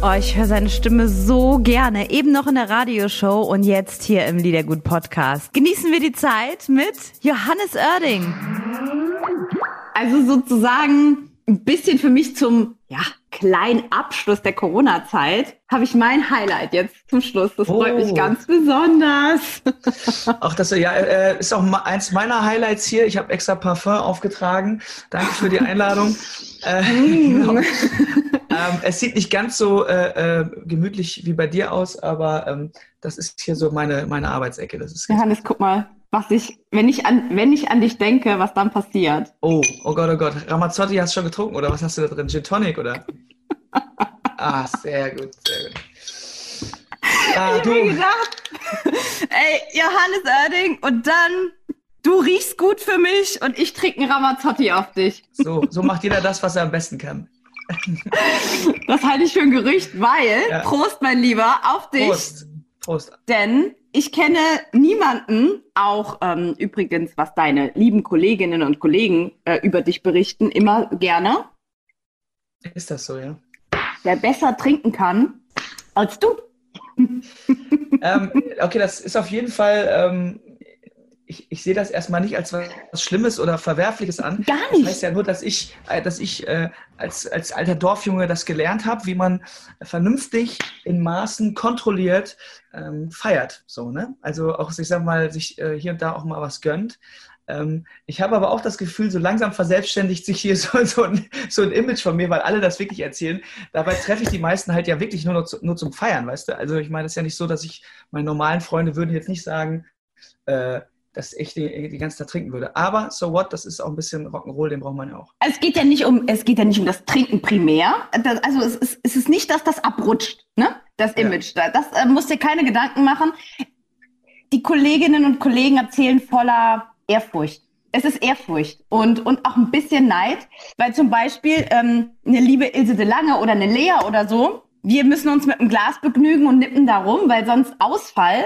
Oh, ich höre seine Stimme so gerne. Eben noch in der Radioshow und jetzt hier im Liedergut Podcast. Genießen wir die Zeit mit Johannes Oerding. Also sozusagen ein bisschen für mich zum ja, kleinen Abschluss der Corona-Zeit habe ich mein Highlight jetzt zum Schluss. Das freut mich Oh. ganz besonders. Auch das ja, äh, ist auch eins meiner Highlights hier. Ich habe extra Parfum aufgetragen. Danke für die Einladung. äh, genau. Ähm, es sieht nicht ganz so äh, äh, gemütlich wie bei dir aus, aber ähm, das ist hier so meine, meine Arbeitsecke. Das ist Johannes, guck mal, was ich, wenn ich an, wenn ich an dich denke, was dann passiert. oh, oh Gott, oh Gott. Ramazzotti hast du schon getrunken oder was hast du da drin? Gin Tonic oder? ah, sehr gut, sehr gut. Ah, Ich hab mir gedacht, ey, Johannes Oerding, und dann, du riechst gut für mich und ich trinke einen Ramazzotti auf dich. so, so macht jeder das, was er am besten kann. Das halte ich für ein Gerücht, weil, Ja. Prost, mein Lieber, auf dich. Prost. Prost. Denn ich kenne niemanden, auch ähm, übrigens, was deine lieben Kolleginnen und Kollegen äh, über dich berichten, immer gerne, Ist das so, ja? der besser trinken kann als du. ähm, okay, das ist auf jeden Fall, ähm, ich, ich sehe das erstmal nicht als was Schlimmes oder Verwerfliches an. Gar Das nicht. heißt ja nur, dass ich, äh, dass ich äh, als, als alter Dorfjunge das gelernt habe, wie man vernünftig in Maßen kontrolliert ähm, feiert. So, ne? Also auch, ich sag mal, sich äh, hier und da auch mal was gönnt. Ähm, ich habe aber auch das Gefühl, so langsam verselbstständigt sich hier so, so, ein, so ein Image von mir, weil alle das wirklich erzählen. Dabei treffe ich die meisten halt ja wirklich nur, zu, nur zum Feiern, weißt du? Also ich meine, es ist ja nicht so, dass ich, meine normalen Freunde würden jetzt nicht sagen, äh, dass ich die, die ganze Zeit trinken würde. Aber so what, das ist auch ein bisschen Rock'n'Roll, den braucht man ja auch. Es geht ja nicht um, es geht ja nicht um das Trinken primär. Das, also es ist, es ist nicht, dass das abrutscht, ne? Das Ja. Image. Da. Das äh, musst dir keine Gedanken machen. Die Kolleginnen und Kollegen erzählen voller Ehrfurcht. Es ist Ehrfurcht und, und auch ein bisschen Neid, weil zum Beispiel ähm, eine liebe Ilse de Lange oder eine Lea oder so, wir müssen uns mit einem Glas begnügen und nippen da rum, weil sonst Ausfall.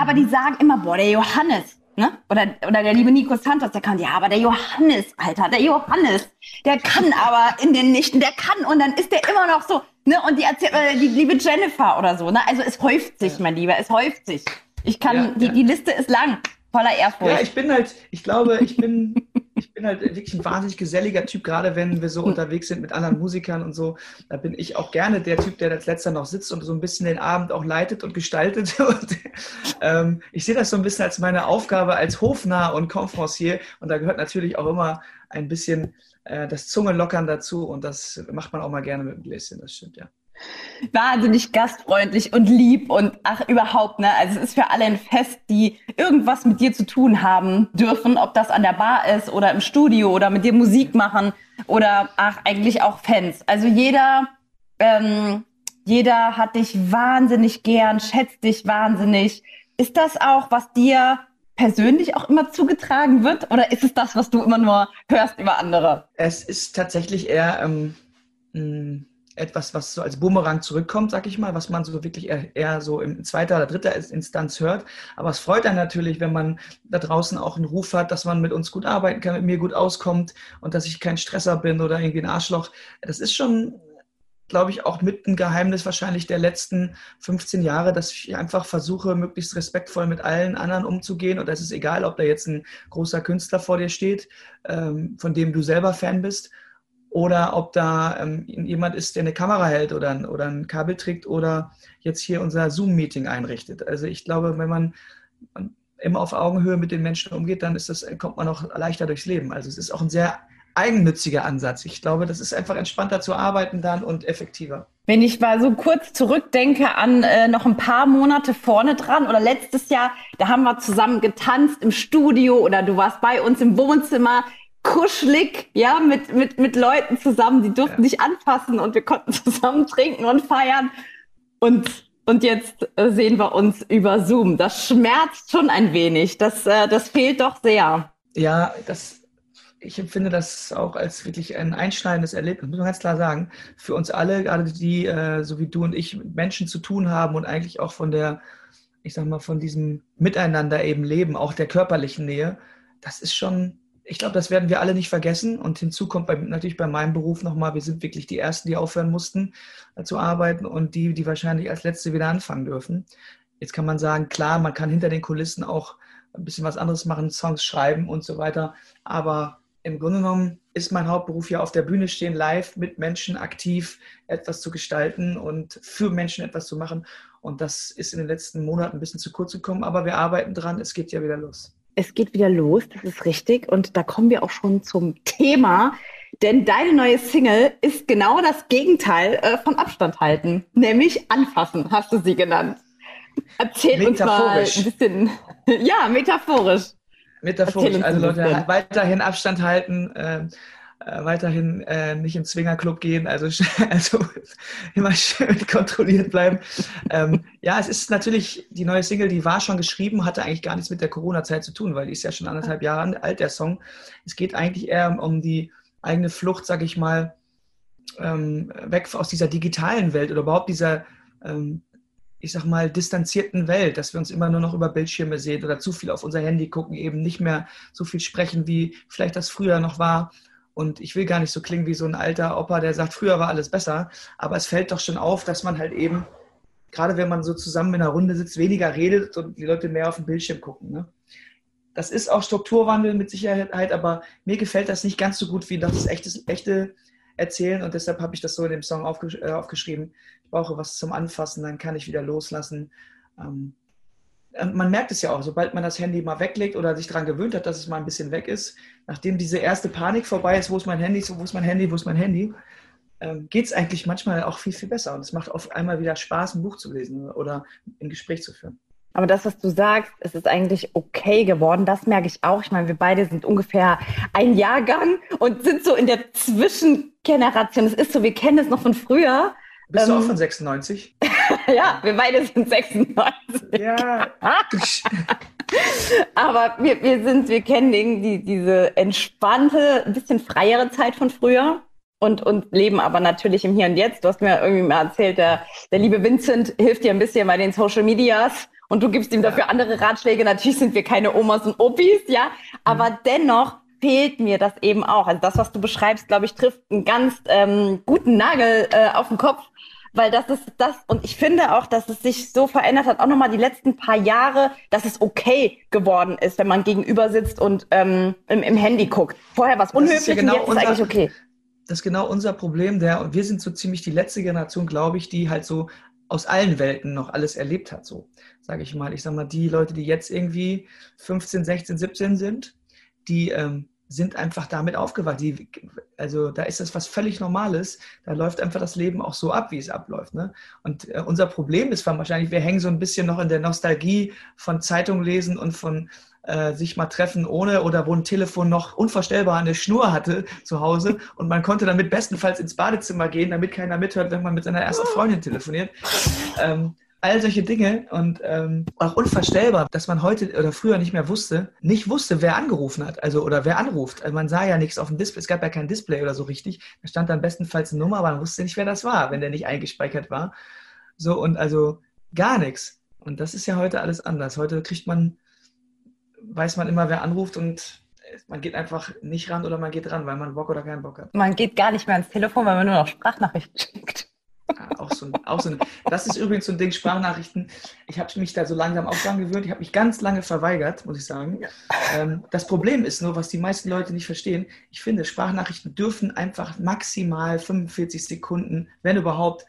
Aber die sagen immer, boah, der Johannes, ne? Oder, oder der liebe Nico Santos, der kann, ja, aber der Johannes, Alter, der Johannes, der kann aber in den Nächten, der kann und dann ist der immer noch so, ne? Und die erzählt, äh, die liebe Jennifer oder so, ne? Also es häuft sich, mein Lieber, es häuft sich. Ich kann, Ja, die, ja. die Liste ist lang, voller Ehrfurcht. Ja, ich bin halt, ich glaube, ich bin, bin halt wirklich ein wahnsinnig geselliger Typ, gerade wenn wir so unterwegs sind mit anderen Musikern und so. Da bin ich auch gerne der Typ, der als letzter noch sitzt und so ein bisschen den Abend auch leitet und gestaltet. Und, ähm, ich sehe das so ein bisschen als meine Aufgabe als Hofnarr und Conferencier und da gehört natürlich auch immer ein bisschen äh, das Zungelockern dazu und das macht man auch mal gerne mit dem Gläschen, das stimmt, ja. Wahnsinnig gastfreundlich und lieb und ach überhaupt, ne? Also es ist für alle ein Fest, die irgendwas mit dir zu tun haben dürfen, ob das an der Bar ist oder im Studio oder mit dir Musik machen oder ach eigentlich auch Fans. Also jeder, ähm, jeder hat dich wahnsinnig gern, schätzt dich wahnsinnig. Ist das auch, was dir persönlich auch immer zugetragen wird oder ist es das, was du immer nur hörst über andere? Es ist tatsächlich eher ähm, mh, etwas, was so als Boomerang zurückkommt, sag ich mal, was man so wirklich eher, eher so in zweiter oder dritter Instanz hört. Aber es freut einen natürlich, wenn man da draußen auch einen Ruf hat, dass man mit uns gut arbeiten kann, mit mir gut auskommt und dass ich kein Stresser bin oder irgendwie ein Arschloch. Das ist schon, glaube ich, auch mit ein Geheimnis wahrscheinlich der letzten 15 Jahre, dass ich einfach versuche, möglichst respektvoll mit allen anderen umzugehen. Und es ist egal, ob da jetzt ein großer Künstler vor dir steht, ähm, von dem du selber Fan bist, oder ob da ähm, jemand ist, der eine Kamera hält oder ein, oder ein Kabel trägt oder jetzt hier unser Zoom-Meeting einrichtet. Also ich glaube, wenn man immer auf Augenhöhe mit den Menschen umgeht, dann das, kommt man auch leichter durchs Leben. Also es ist auch ein sehr eigennütziger Ansatz. Ich glaube, das ist einfach entspannter zu arbeiten dann und effektiver. Wenn ich mal so kurz zurückdenke an äh, noch ein paar Monate vorne dran oder letztes Jahr, da haben wir zusammen getanzt im Studio oder du warst bei uns im Wohnzimmer, kuschelig, ja, mit, mit, mit Leuten zusammen, die durften Ja. dich anfassen und wir konnten zusammen trinken und feiern. Und, und jetzt äh, sehen wir uns über Zoom. Das schmerzt schon ein wenig. Das, äh, das fehlt doch sehr. Ja, das, ich empfinde das auch als wirklich ein einschneidendes Erlebnis, muss man ganz klar sagen. Für uns alle, gerade die, äh, so wie du und ich, mit Menschen zu tun haben und eigentlich auch von der, ich sag mal, von diesem Miteinander eben leben, auch der körperlichen Nähe, das ist schon, ich glaube, das werden wir alle nicht vergessen. Und hinzu kommt bei, natürlich bei meinem Beruf nochmal, wir sind wirklich die Ersten, die aufhören mussten äh, zu arbeiten und die, die wahrscheinlich als Letzte wieder anfangen dürfen. Jetzt kann man sagen, klar, man kann hinter den Kulissen auch ein bisschen was anderes machen, Songs schreiben und so weiter. Aber im Grunde genommen ist mein Hauptberuf ja auf der Bühne stehen, live mit Menschen aktiv etwas zu gestalten und für Menschen etwas zu machen. Und das ist in den letzten Monaten ein bisschen zu kurz gekommen, aber wir arbeiten dran, es geht ja wieder los. Es geht wieder los, das ist richtig. Und da kommen wir auch schon zum Thema. Denn deine neue Single ist genau das Gegenteil äh, von Abstand halten, nämlich anfassen, hast du sie genannt. Erzähl uns mal ein bisschen. Ja, metaphorisch. Metaphorisch. Also Leute, weiterhin Abstand halten, äh, äh, weiterhin äh, nicht im Zwingerclub gehen, also, also immer schön kontrolliert bleiben. ähm, ja, es ist natürlich die neue Single, die war schon geschrieben, hatte eigentlich gar nichts mit der Corona-Zeit zu tun, weil die ist ja schon anderthalb Jahre alt, der Song. Es geht eigentlich eher um die eigene Flucht, sag ich mal, ähm, weg aus dieser digitalen Welt oder überhaupt dieser ähm, ich sag mal, distanzierten Welt, dass wir uns immer nur noch über Bildschirme sehen oder zu viel auf unser Handy gucken, eben nicht mehr so viel sprechen, wie vielleicht das früher noch war. Und ich will gar nicht so klingen wie so ein alter Opa, der sagt, früher war alles besser. Aber es fällt doch schon auf, dass man halt eben, gerade wenn man so zusammen in einer Runde sitzt, weniger redet und die Leute mehr auf den Bildschirm gucken. Ne? Das ist auch Strukturwandel mit Sicherheit, aber mir gefällt das nicht ganz so gut wie das echte, echte Erzählen und deshalb habe ich das so in dem Song aufgesch äh, aufgeschrieben ich brauche was zum Anfassen, dann kann ich wieder loslassen. Ähm, man merkt es ja auch, sobald man das Handy mal weglegt oder sich daran gewöhnt hat, dass es mal ein bisschen weg ist, nachdem diese erste Panik vorbei ist, wo ist mein Handy, wo ist mein Handy, wo ist mein Handy, ähm, geht es eigentlich manchmal auch viel, viel besser. Und es macht auf einmal wieder Spaß, ein Buch zu lesen oder ein Gespräch zu führen. Aber das, was du sagst, es ist eigentlich okay geworden. Das merke ich auch. Ich meine, wir beide sind ungefähr ein Jahrgang und sind so in der Zwischengeneration. Es ist so, wir kennen es noch von früher. Bist ähm, du auch von 96? ja, wir beide sind 96. Ja. Aber wir, wir sind, wir kennen die, diese entspannte, ein bisschen freiere Zeit von früher und, und leben aber natürlich im Hier und Jetzt. Du hast mir irgendwie mal erzählt, der, der liebe Vincent hilft dir ein bisschen bei den Social Medias und du gibst ihm dafür andere Ratschläge. Natürlich sind wir keine Omas und Opis, ja, aber mhm. dennoch fehlt mir das eben auch. Also das, was du beschreibst, glaube ich, trifft einen ganz ähm, guten Nagel äh, auf den Kopf, weil das ist das und ich finde auch, dass es sich so verändert hat, auch nochmal die letzten paar Jahre, dass es okay geworden ist, wenn man gegenüber sitzt und ähm, im, im Handy guckt. Vorher war es unhöflich ja genau und jetzt unser, ist eigentlich okay. Das ist genau unser Problem, der und wir sind so ziemlich die letzte Generation, glaube ich, die halt so aus allen Welten noch alles erlebt hat, so sage ich mal. Ich sage mal, die Leute, die jetzt irgendwie 15, 16, 17 sind, die ähm, sind einfach damit aufgewacht. Die, also da ist das was völlig Normales. Da läuft einfach das Leben auch so ab, wie es abläuft. Ne? Und äh, unser Problem ist wahrscheinlich, wir hängen so ein bisschen noch in der Nostalgie von Zeitung lesen und von äh, sich mal treffen ohne oder wo ein Telefon noch unvorstellbar eine Schnur hatte zu Hause und man konnte damit bestenfalls ins Badezimmer gehen, damit keiner mithört, wenn man mit seiner ersten Freundin telefoniert. Ähm, all solche Dinge und ähm, auch unvorstellbar, dass man heute oder früher nicht mehr wusste, nicht wusste, wer angerufen hat, also oder wer anruft. Also man sah ja nichts auf dem Display, es gab ja kein Display oder so richtig. Da stand dann bestenfalls eine Nummer, aber man wusste nicht, wer das war, wenn der nicht eingespeichert war. So und also gar nichts. Und das ist ja heute alles anders. Heute kriegt man, weiß man immer, wer anruft und man geht einfach nicht ran oder man geht ran, weil man Bock oder keinen Bock hat. Man geht gar nicht mehr ans Telefon, weil man nur noch Sprachnachrichten schickt. Ja, auch so, auch so ein, das ist übrigens so ein Ding, Sprachnachrichten. Ich habe mich da so langsam auch dran gewöhnt. Ich habe mich ganz lange verweigert, muss ich sagen. Ähm, das Problem ist nur, was die meisten Leute nicht verstehen. Ich finde, Sprachnachrichten dürfen einfach maximal 45 Sekunden, wenn überhaupt,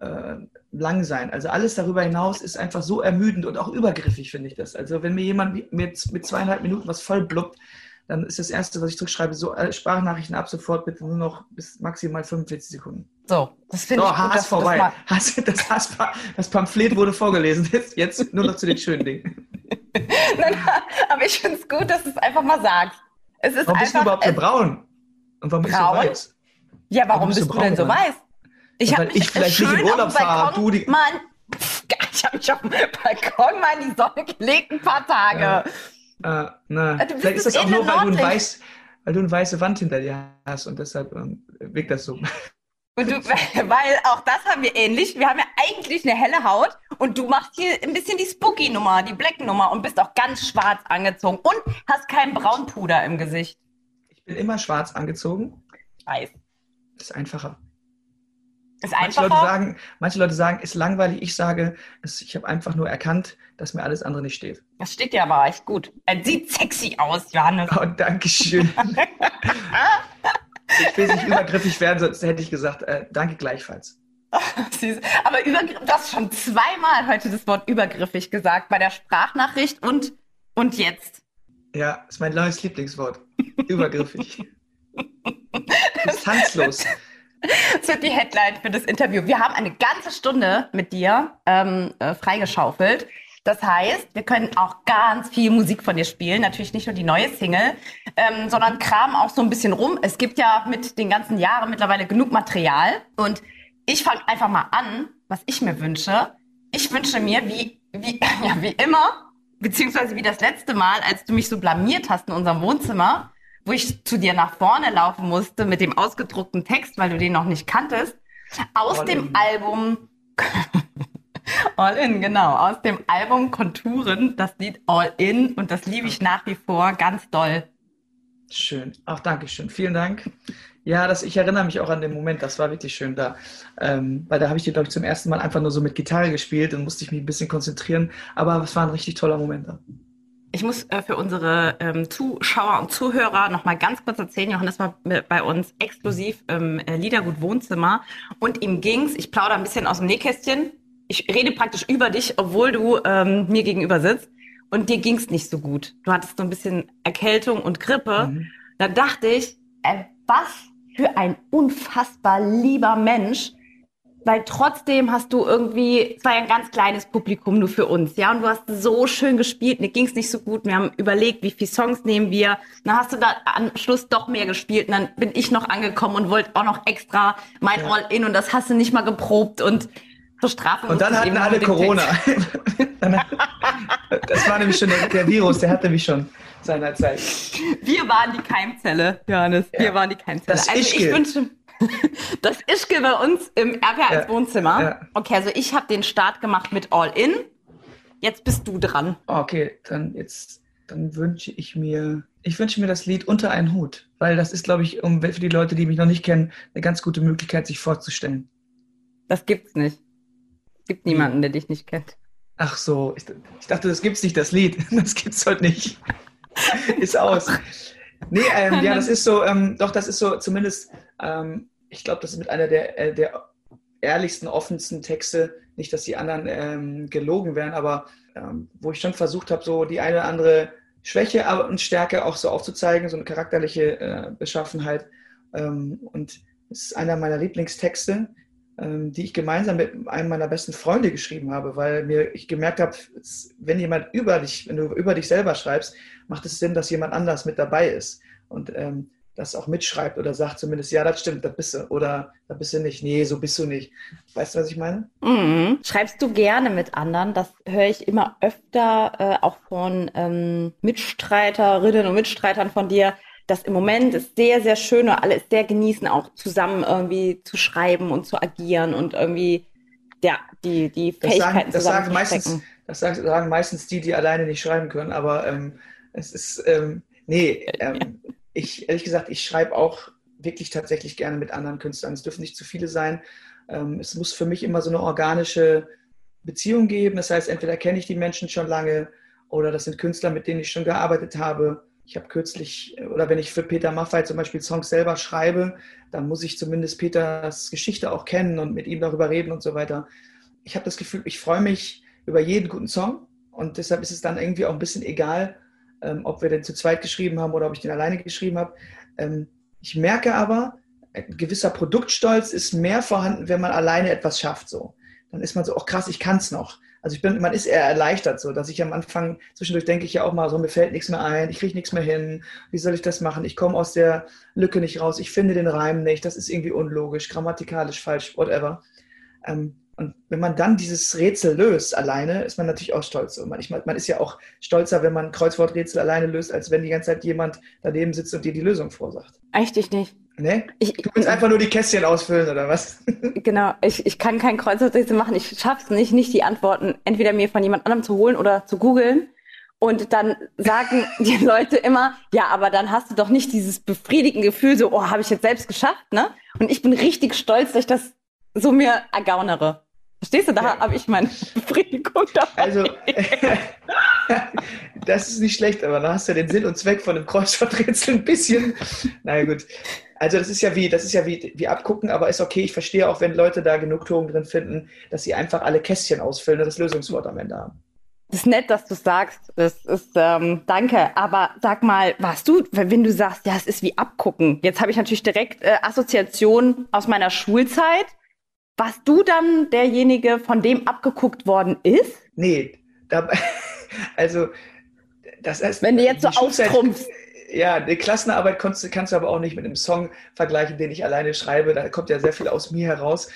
äh, lang sein. Also alles darüber hinaus ist einfach so ermüdend und auch übergriffig, finde ich das. Also wenn mir jemand mit, mit zweieinhalb Minuten was voll blubbt, dann ist das Erste, was ich zurückschreibe, so äh, Sprachnachrichten ab sofort bitte nur noch bis maximal 45 Sekunden. So, das finde so, ich gut, Hass vorbei. Das, das, Hass, das Pamphlet wurde vorgelesen. Jetzt, jetzt nur noch zu den schönen Dingen. Nein, aber ich finde es gut, dass du es einfach mal sagst. Es ist warum einfach, bist du überhaupt so braun? Und warum braun? bist du weiß? Ja, warum, warum bist, du, du denn so weiß? Ich habe ich vielleicht nicht in Urlaub fahre. Du die Mann, ich habe mich auf dem Balkon mal in die Sonne gelegt ein paar Tage. Ja. Äh, na, Ah, du vielleicht ist das auch nur, weil du, ein weiß, weil du eine weiße Wand hinter dir hast und deshalb ähm, wirkt das so. Und du, weil auch das haben wir ähnlich. Wir haben ja eigentlich eine helle Haut und du machst hier ein bisschen die Spooky-Nummer, die Black-Nummer und bist auch ganz schwarz angezogen und hast kein Braunpuder im Gesicht. Ich bin immer schwarz angezogen. Ich weiß. Das ist einfacher. Ist Manche Leute, sagen, manche Leute sagen, ist langweilig. Ich sage, ich habe einfach nur erkannt, dass mir alles andere nicht steht. Das steht dir aber echt gut. Er sieht sexy aus, Johannes. Oh, danke schön. ich will nicht übergriffig werden, sonst hätte ich gesagt, äh, danke gleichfalls. Aber übergriff, du hast schon zweimal heute das Wort übergriffig gesagt, bei der Sprachnachricht und, und jetzt. Ja, ist mein neues Lieblingswort. Übergriffig. Distanzlos. Das wird die Headline für das Interview. Wir haben eine ganze Stunde mit dir ähm, äh, freigeschaufelt. Das heißt, wir können auch ganz viel Musik von dir spielen. Natürlich nicht nur die neue Single, ähm, sondern kramen auch so ein bisschen rum. Es gibt ja mit den ganzen Jahren mittlerweile genug Material. Und ich fange einfach mal an, was ich mir wünsche. Ich wünsche mir, wie, wie, ja, wie immer, beziehungsweise wie das letzte Mal, als du mich so blamiert hast in unserem Wohnzimmer, wo ich zu dir nach vorne laufen musste mit dem ausgedruckten Text, weil du den noch nicht kanntest, aus All dem in. Album All In, genau, aus dem Album Konturen, das Lied All In und das liebe ich nach wie vor ganz doll. Schön. Auch Dankeschön. Vielen Dank. Ja, das, ich erinnere mich auch an den Moment, das war wirklich schön da. Ähm, weil da habe ich dir, glaube ich, zum ersten Mal einfach nur so mit Gitarre gespielt und musste ich mich ein bisschen konzentrieren. Aber es war ein richtig toller Moment da. Ich muss äh, für unsere ähm, Zuschauer und Zuhörer noch mal ganz kurz erzählen. Johannes war bei uns exklusiv im äh, Liedergut Wohnzimmer und ihm ging's. Ich plaudere ein bisschen aus dem Nähkästchen. Ich rede praktisch über dich, obwohl du ähm, mir gegenüber sitzt. Und dir ging's nicht so gut. Du hattest so ein bisschen Erkältung und Grippe. Mhm. Da dachte ich, äh, was für ein unfassbar lieber Mensch. Weil trotzdem hast du irgendwie, es war ja ein ganz kleines Publikum nur für uns, ja, und du hast so schön gespielt, mir ging's nicht so gut, wir haben überlegt, wie viele Songs nehmen wir, dann hast du da am Schluss doch mehr gespielt und dann bin ich noch angekommen und wollte auch noch extra mein Ja. All-In und das hast du nicht mal geprobt und zur Strafe Und dann ich hatten alle Corona. Hat- das war nämlich schon der, der Virus, der hatte mich schon seinerzeit. Wir waren die Keimzelle, Johannes. Ja. Wir waren die Keimzelle. Das also Ischgl. ich wünsche das Ischgl bei uns im RPA Ja. als Wohnzimmer. Ja. Okay, also ich habe den Start gemacht mit All In. Jetzt bist du dran. Okay, dann jetzt, dann wünsche ich mir, ich wünsche mir das Lied Unter einen Hut, weil das ist, glaube ich, um, für die Leute, die mich noch nicht kennen, eine ganz gute Möglichkeit, sich vorzustellen. Das gibt's nicht. Es gibt niemanden, der dich nicht kennt. Ach so, ich, ich dachte, das gibt's nicht, das Lied. Das gibt's heute nicht. ist aus. Nee, ähm, ja, das ist so, ähm, doch, das ist so zumindest, ähm, ich glaube, das ist mit einer der, äh, der ehrlichsten, offensten Texte. Nicht, dass die anderen ähm, gelogen wären, aber ähm, wo ich schon versucht habe, so die eine oder andere Schwäche und Stärke auch so aufzuzeigen, so eine charakterliche äh, Beschaffenheit. Ähm, und es ist einer meiner Lieblingstexte, ähm, die ich gemeinsam mit einem meiner besten Freunde geschrieben habe, weil mir ich gemerkt habe, wenn jemand über dich, wenn du über dich selber schreibst, macht es Sinn, dass jemand anders mit dabei ist und ähm, das auch mitschreibt oder sagt zumindest, ja, das stimmt, da bist du oder da bist du nicht, nee, so bist du nicht. Weißt du, was ich meine? Mhm. Schreibst du gerne mit anderen? Das höre ich immer öfter, äh, auch von ähm, Mitstreiterinnen und Mitstreitern von dir, dass im Moment es sehr, sehr schön und alle es sehr genießen, auch zusammen irgendwie zu schreiben und zu agieren und irgendwie ja, die, die Das Fähigkeiten sagen, das sagen meistens, das sagen, meistens die, die alleine nicht schreiben können, aber ähm, es ist, ähm, nee, ähm, ich, ehrlich gesagt, ich schreibe auch wirklich tatsächlich gerne mit anderen Künstlern. Es dürfen nicht zu viele sein. Ähm, es muss für mich immer so eine organische Beziehung geben. Das heißt, entweder kenne ich die Menschen schon lange oder das sind Künstler, mit denen ich schon gearbeitet habe. Ich habe kürzlich, oder wenn ich für Peter Maffay zum Beispiel Songs selber schreibe, dann muss ich zumindest Peters Geschichte auch kennen und mit ihm darüber reden und so weiter. Ich habe das Gefühl, ich freue mich über jeden guten Song und deshalb ist es dann irgendwie auch ein bisschen egal, ähm, ob wir den zu zweit geschrieben haben oder ob ich den alleine geschrieben habe. Ähm, ich merke aber, ein gewisser Produktstolz ist mehr vorhanden, wenn man alleine etwas schafft. So. Dann ist man so, oh krass, ich kann es noch. Also ich bin, man ist eher erleichtert, so dass ich am Anfang zwischendurch denke ich ja auch mal so, mir fällt nichts mehr ein, ich kriege nichts mehr hin, wie soll ich das machen? Ich komme aus der Lücke nicht raus, ich finde den Reim nicht, das ist irgendwie unlogisch, grammatikalisch falsch, whatever. Ähm, Und wenn man dann dieses Rätsel löst alleine, ist man natürlich auch stolz. Und man, ich, man ist ja auch stolzer, wenn man Kreuzworträtsel alleine löst, als wenn die ganze Zeit jemand daneben sitzt und dir die Lösung vorsagt. Echt ich nicht. Ne? Ich, Du willst einfach nur die Kästchen ausfüllen, oder was? Genau, ich, ich kann kein Kreuzworträtsel machen. Ich schaff's nicht, nicht die Antworten entweder mir von jemand anderem zu holen oder zu googeln. Und dann sagen die Leute immer, ja, aber dann hast du doch nicht dieses befriedigende Gefühl, so, oh, habe ich jetzt selbst geschafft, ne? Und ich bin richtig stolz, dass ich das so mir ergaunere. Verstehst du? Da Ja. habe ich meine Befriedigung dabei. Also, das ist nicht schlecht, aber da hast du den Sinn und Zweck von dem Kreuzworträtsel ein bisschen. Naja, gut. Also, das ist ja wie, das ist ja wie, wie abgucken, aber ist okay. Ich verstehe auch, wenn Leute da Genugtuung drin finden, dass sie einfach alle Kästchen ausfüllen und das Lösungswort am Ende haben. Das ist nett, dass du sagst. Das ist, ähm, danke. Aber sag mal, warst du, wenn du sagst, ja, es ist wie abgucken. Jetzt habe ich natürlich direkt äh, Assoziationen aus meiner Schulzeit. Warst du dann derjenige, von dem abgeguckt worden ist? Nee, da, also, das heißt. Wenn du jetzt so austrumpfst. Ja, eine Klassenarbeit kannst, du- kannst du aber auch nicht mit einem Song vergleichen, den ich alleine schreibe. Da kommt ja sehr viel aus mir heraus.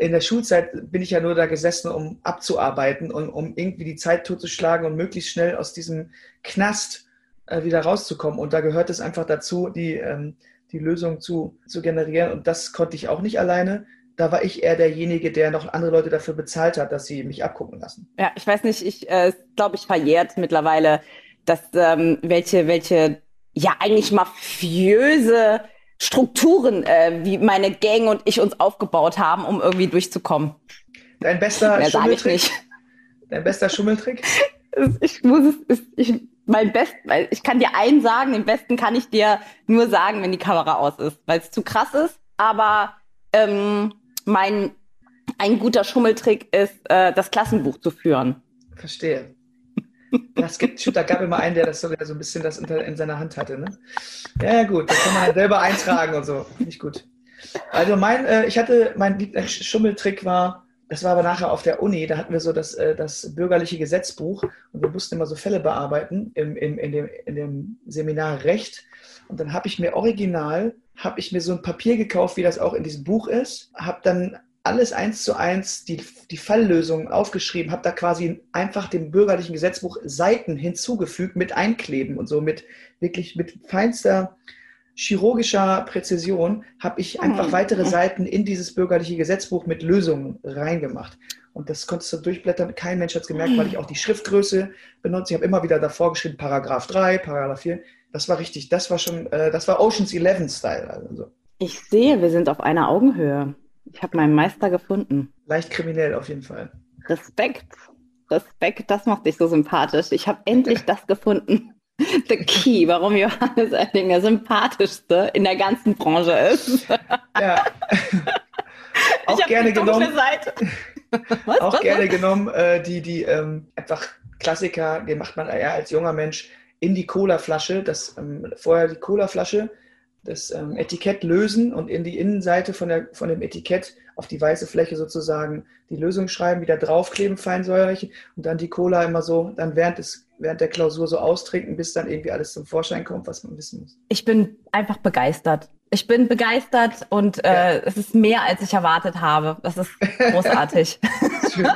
In der Schulzeit bin ich ja nur da gesessen, um abzuarbeiten und um irgendwie die Zeit totzuschlagen und möglichst schnell aus diesem Knast äh, wieder rauszukommen. Und da gehört es einfach dazu, die, ähm, die Lösung zu, zu generieren. Und das konnte ich auch nicht alleine. Da war ich eher derjenige, der noch andere Leute dafür bezahlt hat, dass sie mich abgucken lassen. Ja, ich weiß nicht, ich äh, glaube, ich verjährt mittlerweile, dass ähm, welche, welche ja eigentlich mafiöse Strukturen, äh, wie meine Gang und ich uns aufgebaut haben, um irgendwie durchzukommen. Dein bester Mehr Schummeltrick? nicht. Dein bester Schummeltrick? Ich muss es, ich, mein Best, ich kann dir einen sagen, den besten kann ich dir nur sagen, wenn die Kamera aus ist, weil es zu krass ist. Aber ähm, mein ein guter Schummeltrick ist, äh, das Klassenbuch zu führen. Verstehe. Das gibt, da gab immer einen, der das so, der so ein bisschen das in, in seiner Hand hatte. Ne? Ja, gut, da kann man halt selber eintragen und so. Nicht gut. Also mein, äh, ich hatte, mein Lieblingsschummeltrick war, das war aber nachher auf der Uni, da hatten wir so das, äh, das bürgerliche Gesetzbuch und wir mussten immer so Fälle bearbeiten im, im, in, dem, in dem Seminar Recht. Und dann habe ich mir original, habe ich mir so ein Papier gekauft, wie das auch in diesem Buch ist, habe dann alles eins zu eins die, die Falllösung aufgeschrieben, habe da quasi einfach dem bürgerlichen Gesetzbuch Seiten hinzugefügt mit Einkleben und so mit wirklich mit feinster chirurgischer Präzision habe ich einfach Hm. weitere Seiten in dieses bürgerliche Gesetzbuch mit Lösungen reingemacht. Und das konntest du durchblättern. Kein Mensch hat es gemerkt, weil ich auch die Schriftgröße benutze. Ich habe immer wieder davor geschrieben, Paragraph 3, Paragraph 4. Das war richtig, das war schon, äh, das war Oceans 11 Style. Also so. Ich sehe, wir sind auf einer Augenhöhe. Ich habe meinen Meister gefunden. leicht kriminell auf jeden Fall. Respekt. Respekt, das macht dich so sympathisch. Ich habe endlich das gefunden. The Key, warum Johannes Elling der sympathischste in der ganzen Branche ist. Ja. auch ich gerne die genommen. Seite. Was, auch was, gerne genommen, äh, die, die ähm, einfach Klassiker, den macht man eher als junger Mensch in die Colaflasche, das ähm, vorher die Colaflasche, das ähm, Etikett lösen und in die Innenseite von, der, von dem Etikett auf die weiße Fläche sozusagen die Lösung schreiben, wieder draufkleben, feinsäuerlich und dann die Cola immer so, dann während, des, während der Klausur so austrinken, bis dann irgendwie alles zum Vorschein kommt, was man wissen muss. Ich bin einfach begeistert. Ich bin begeistert und äh, es ist mehr, als ich erwartet habe. Das ist großartig. Schön.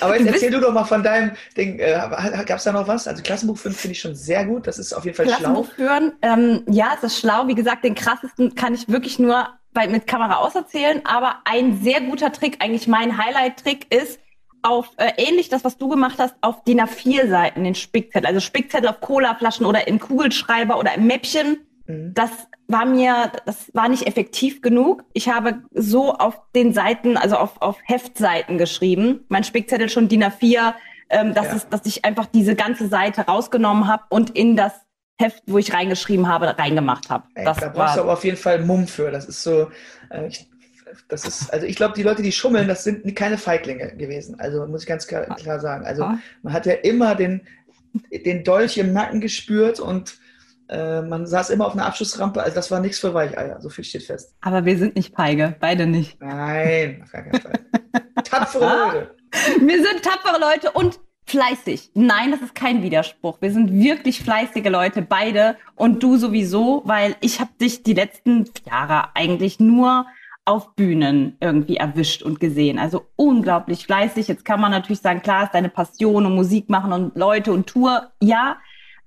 Aber jetzt erzähl du doch mal von deinem Ding. Äh, Gab es da noch was? Also Klassenbuch 5 finde ich schon sehr gut. Das ist auf jeden Fall schlau. Klassenbuch führen, ähm, ja, es ist schlau. Wie gesagt, den krassesten kann ich wirklich nur bei, mit Kamera auserzählen. Aber ein sehr guter Trick, eigentlich mein Highlight-Trick ist, auf äh, ähnlich das, was du gemacht hast, auf DIN A4-Seiten den Spickzettel. Also Spickzettel auf Colaflaschen oder in Kugelschreiber oder im Mäppchen. Mhm. Das war mir, das war nicht effektiv genug. Ich habe so auf den Seiten, also auf, auf Heftseiten geschrieben. Mein Spickzettel schon DIN A4, ähm, dass, Ja. es, dass ich einfach diese ganze Seite rausgenommen habe und in das Heft, wo ich reingeschrieben habe, reingemacht habe. Ey, Das da brauchst du war aber auf jeden Fall Mumm für. Das ist so, äh, ich, das ist, also ich glaube, die Leute, die schummeln, das sind keine Feiglinge gewesen. Also muss ich ganz klar, klar sagen. Also Ah. man hat ja immer den, den Dolch im Nacken gespürt und äh, man saß immer auf einer Abschussrampe. Also das war nichts für Weicheier. So viel steht fest. aber wir sind nicht feige, beide nicht. Nein, auf gar keinen Fall. Tapfere Leute. Wir sind tapfere Leute und fleißig. Nein, das ist kein Widerspruch. Wir sind wirklich fleißige Leute, beide. Und du sowieso, weil ich habe dich die letzten Jahre eigentlich nur auf Bühnen irgendwie erwischt und gesehen. Also unglaublich fleißig. Jetzt kann man natürlich sagen, klar ist deine Passion und Musik machen und Leute und Tour, ja.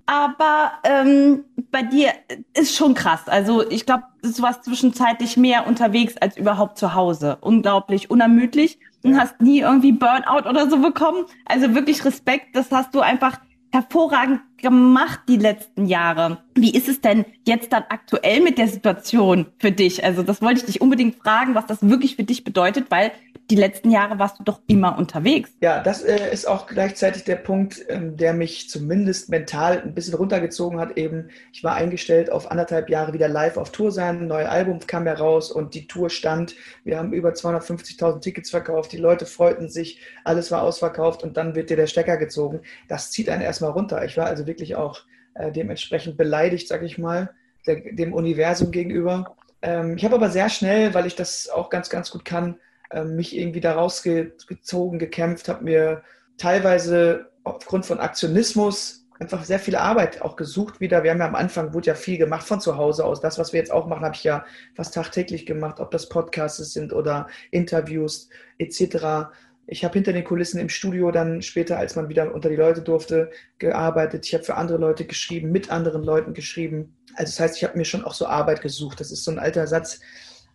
Aber ähm, bei dir ist schon krass. Also ich glaube, du warst zwischenzeitlich mehr unterwegs als überhaupt zu Hause. Unglaublich unermüdlich und hast nie irgendwie Burnout oder so bekommen. Also wirklich Respekt, das hast du einfach hervorragend gemacht die letzten Jahre. Wie ist es denn jetzt dann aktuell mit der Situation für dich? Also das wollte ich dich unbedingt fragen, was das wirklich für dich bedeutet, weil die letzten Jahre warst du doch immer unterwegs. Ja, das äh, ist auch gleichzeitig der Punkt, ähm, der mich zumindest mental ein bisschen runtergezogen hat. Eben, ich war eingestellt auf anderthalb Jahre wieder live auf Tour sein. Ein neues Album kam heraus und die Tour stand. Wir haben über 250.000 Tickets verkauft. Die Leute freuten sich. Alles war ausverkauft und dann wird dir der Stecker gezogen. Das zieht einen erstmal runter. Ich war also wirklich auch äh, dementsprechend beleidigt, sag ich mal, der, dem Universum gegenüber. Ähm, ich habe aber sehr schnell, weil ich das auch ganz, ganz gut kann, ähm, mich irgendwie da rausgezogen, gekämpft, habe mir teilweise aufgrund von Aktionismus einfach sehr viel Arbeit auch gesucht wieder. Wir haben ja am Anfang, wurde ja viel gemacht von zu Hause aus. Das, was wir jetzt auch machen, habe ich ja fast tagtäglich gemacht, ob das Podcasts sind oder Interviews etc. Ich habe hinter den Kulissen im Studio dann später, als man wieder unter die Leute durfte, gearbeitet. Ich habe für andere Leute geschrieben, mit anderen Leuten geschrieben. Also das heißt, ich habe mir schon auch so Arbeit gesucht. Das ist so ein alter Satz,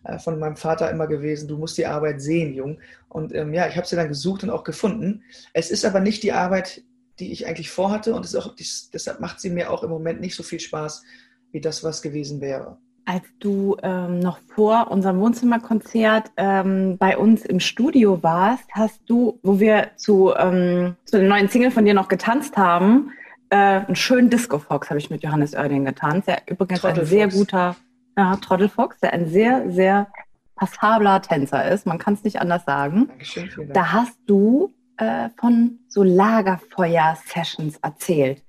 äh, von meinem Vater immer gewesen, du musst die Arbeit sehen, Jung. Und ähm, ja, ich habe sie dann gesucht und auch gefunden. Es ist aber nicht die Arbeit, die ich eigentlich vorhatte und auch, deshalb macht sie mir auch im Moment nicht so viel Spaß, wie das, was gewesen wäre. Als du ähm, noch vor unserem Wohnzimmerkonzert ähm, bei uns im Studio warst, hast du, wo wir zu, ähm, zu der neuen Single von dir noch getanzt haben, äh, einen schönen Disco Fox habe ich mit Johannes Oerding getanzt, der übrigens ein sehr guter ja, Trottelfox, der ein sehr, sehr passabler Tänzer ist. Man kann es nicht anders sagen. Dankeschön, da hast du äh, von so Lagerfeuer-Sessions erzählt,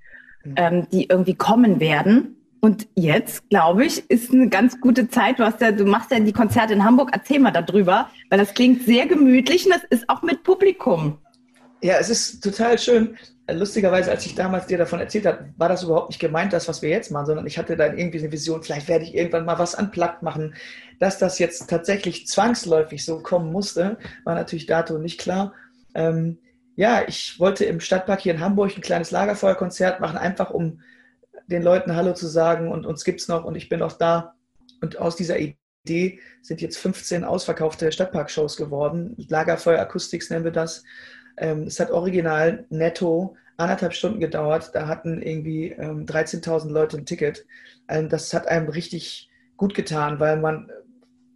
mhm. ähm, die irgendwie kommen werden. Und jetzt, glaube ich, ist eine ganz gute Zeit. Du, ja, du machst ja die Konzerte in Hamburg. Erzähl mal darüber, weil das klingt sehr gemütlich und das ist auch mit Publikum. Ja, es ist total schön. Lustigerweise, als ich damals dir davon erzählt habe, war das überhaupt nicht gemeint, das, was wir jetzt machen, sondern ich hatte dann irgendwie eine Vision, vielleicht werde ich irgendwann mal was unplugged machen. Dass das jetzt tatsächlich zwangsläufig so kommen musste, war natürlich dato nicht klar. Ähm, ja, ich wollte im Stadtpark hier in Hamburg ein kleines Lagerfeuerkonzert machen, einfach um den Leuten Hallo zu sagen und uns gibt es noch und ich bin auch da. Und aus dieser Idee sind jetzt 15 ausverkaufte Stadtparkshows geworden. Lagerfeuer Acoustics nennen wir das. Ähm, es hat original netto anderthalb Stunden gedauert. Da hatten irgendwie ähm, 13.000 Leute ein Ticket. Ähm, das hat einem richtig gut getan, weil man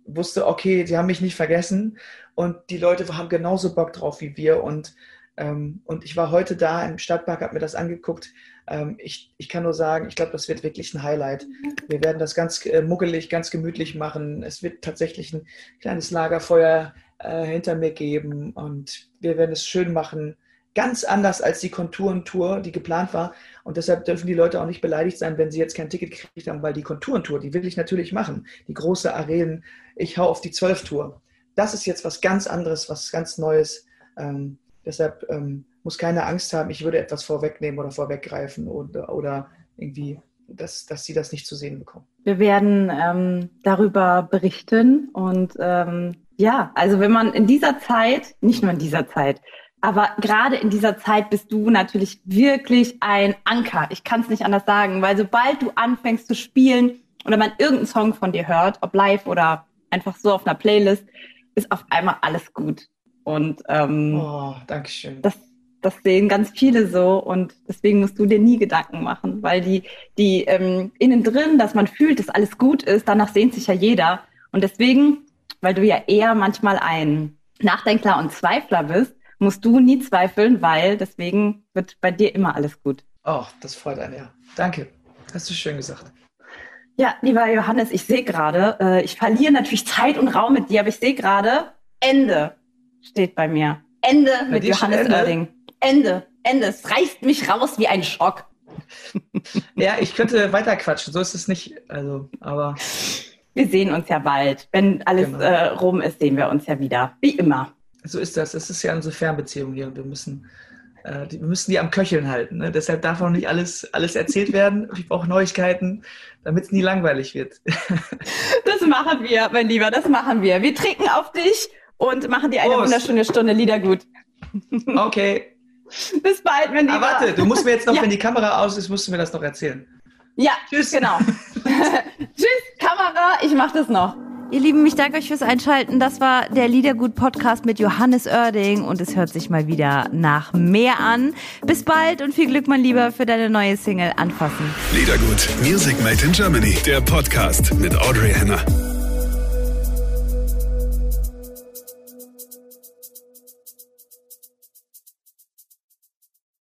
wusste, okay, sie haben mich nicht vergessen und die Leute haben genauso Bock drauf wie wir. Und, ähm, und ich war heute da im Stadtpark, habe mir das angeguckt. Ähm, ich, ich kann nur sagen, ich glaube, das wird wirklich ein Highlight. Wir werden das ganz äh, muggelig, ganz gemütlich machen. Es wird tatsächlich ein kleines Lagerfeuer äh, hinter mir geben und wir werden es schön machen. Ganz anders als die Konturentour, die geplant war. Und deshalb dürfen die Leute auch nicht beleidigt sein, wenn sie jetzt kein Ticket gekriegt haben, weil die Konturentour, die will ich natürlich machen. Die große Arenen, ich hau auf die Zwölf-Tour. Das ist jetzt was ganz anderes, was ganz Neues. Ähm, deshalb ähm, muss keine Angst haben, ich würde etwas vorwegnehmen oder vorweggreifen oder, oder irgendwie, dass, dass sie das nicht zu sehen bekommen. Wir werden ähm, darüber berichten und ähm, ja, also wenn man in dieser Zeit, nicht nur in dieser Zeit, aber gerade in dieser Zeit bist du natürlich wirklich ein Anker. Ich kann es nicht anders sagen, weil sobald du anfängst zu spielen oder man irgendeinen Song von dir hört, ob live oder einfach so auf einer Playlist, ist auf einmal alles gut. Und ähm, oh, Dankeschön. Das, das sehen ganz viele so und deswegen musst du dir nie Gedanken machen, weil die, die ähm, innen drin, dass man fühlt, dass alles gut ist, danach sehnt sich ja jeder. Und deswegen weil du ja eher manchmal ein Nachdenkler und Zweifler bist, musst du nie zweifeln, weil deswegen wird bei dir immer alles gut. Oh, das freut einen, ja. Danke. Hast du schön gesagt. Ja, lieber Johannes, ich sehe gerade, äh, ich verliere natürlich Zeit und Raum mit dir, aber ich sehe gerade, Ende steht bei mir. Ende bei mit Johannes Ende? Oerding. Ende, Ende. Es reißt mich raus wie ein Schock. ja, ich könnte weiter quatschen, so ist es nicht. Also, aber wir sehen uns ja bald. Wenn alles genau. äh, rum ist, sehen wir uns ja wieder. Wie immer. So ist das. Es ist ja unsere Fernbeziehung hier und wir müssen äh, die, wir müssen die am Köcheln halten. Ne? Deshalb darf auch nicht alles, alles erzählt werden. Ich brauche Neuigkeiten, damit es nie langweilig wird. das machen wir, mein Lieber, das machen wir. Wir trinken auf dich und machen dir eine Prost. wunderschöne Stunde Liedergut. Okay. Bis bald, mein Lieber. Ah, warte, du musst mir jetzt noch, ja. wenn die Kamera aus ist, musst du mir das noch erzählen. Ja, Tschüss. genau. Tschüss, Kamera, ich mach das noch. Ihr Lieben, ich danke euch fürs Einschalten. Das war der Liedergut-Podcast mit Johannes Oerding und es hört sich mal wieder nach mehr an. Bis bald und viel Glück, mein Lieber, für deine neue Single Anfassen. Liedergut, Music Made in Germany, der Podcast mit Audrey Henner.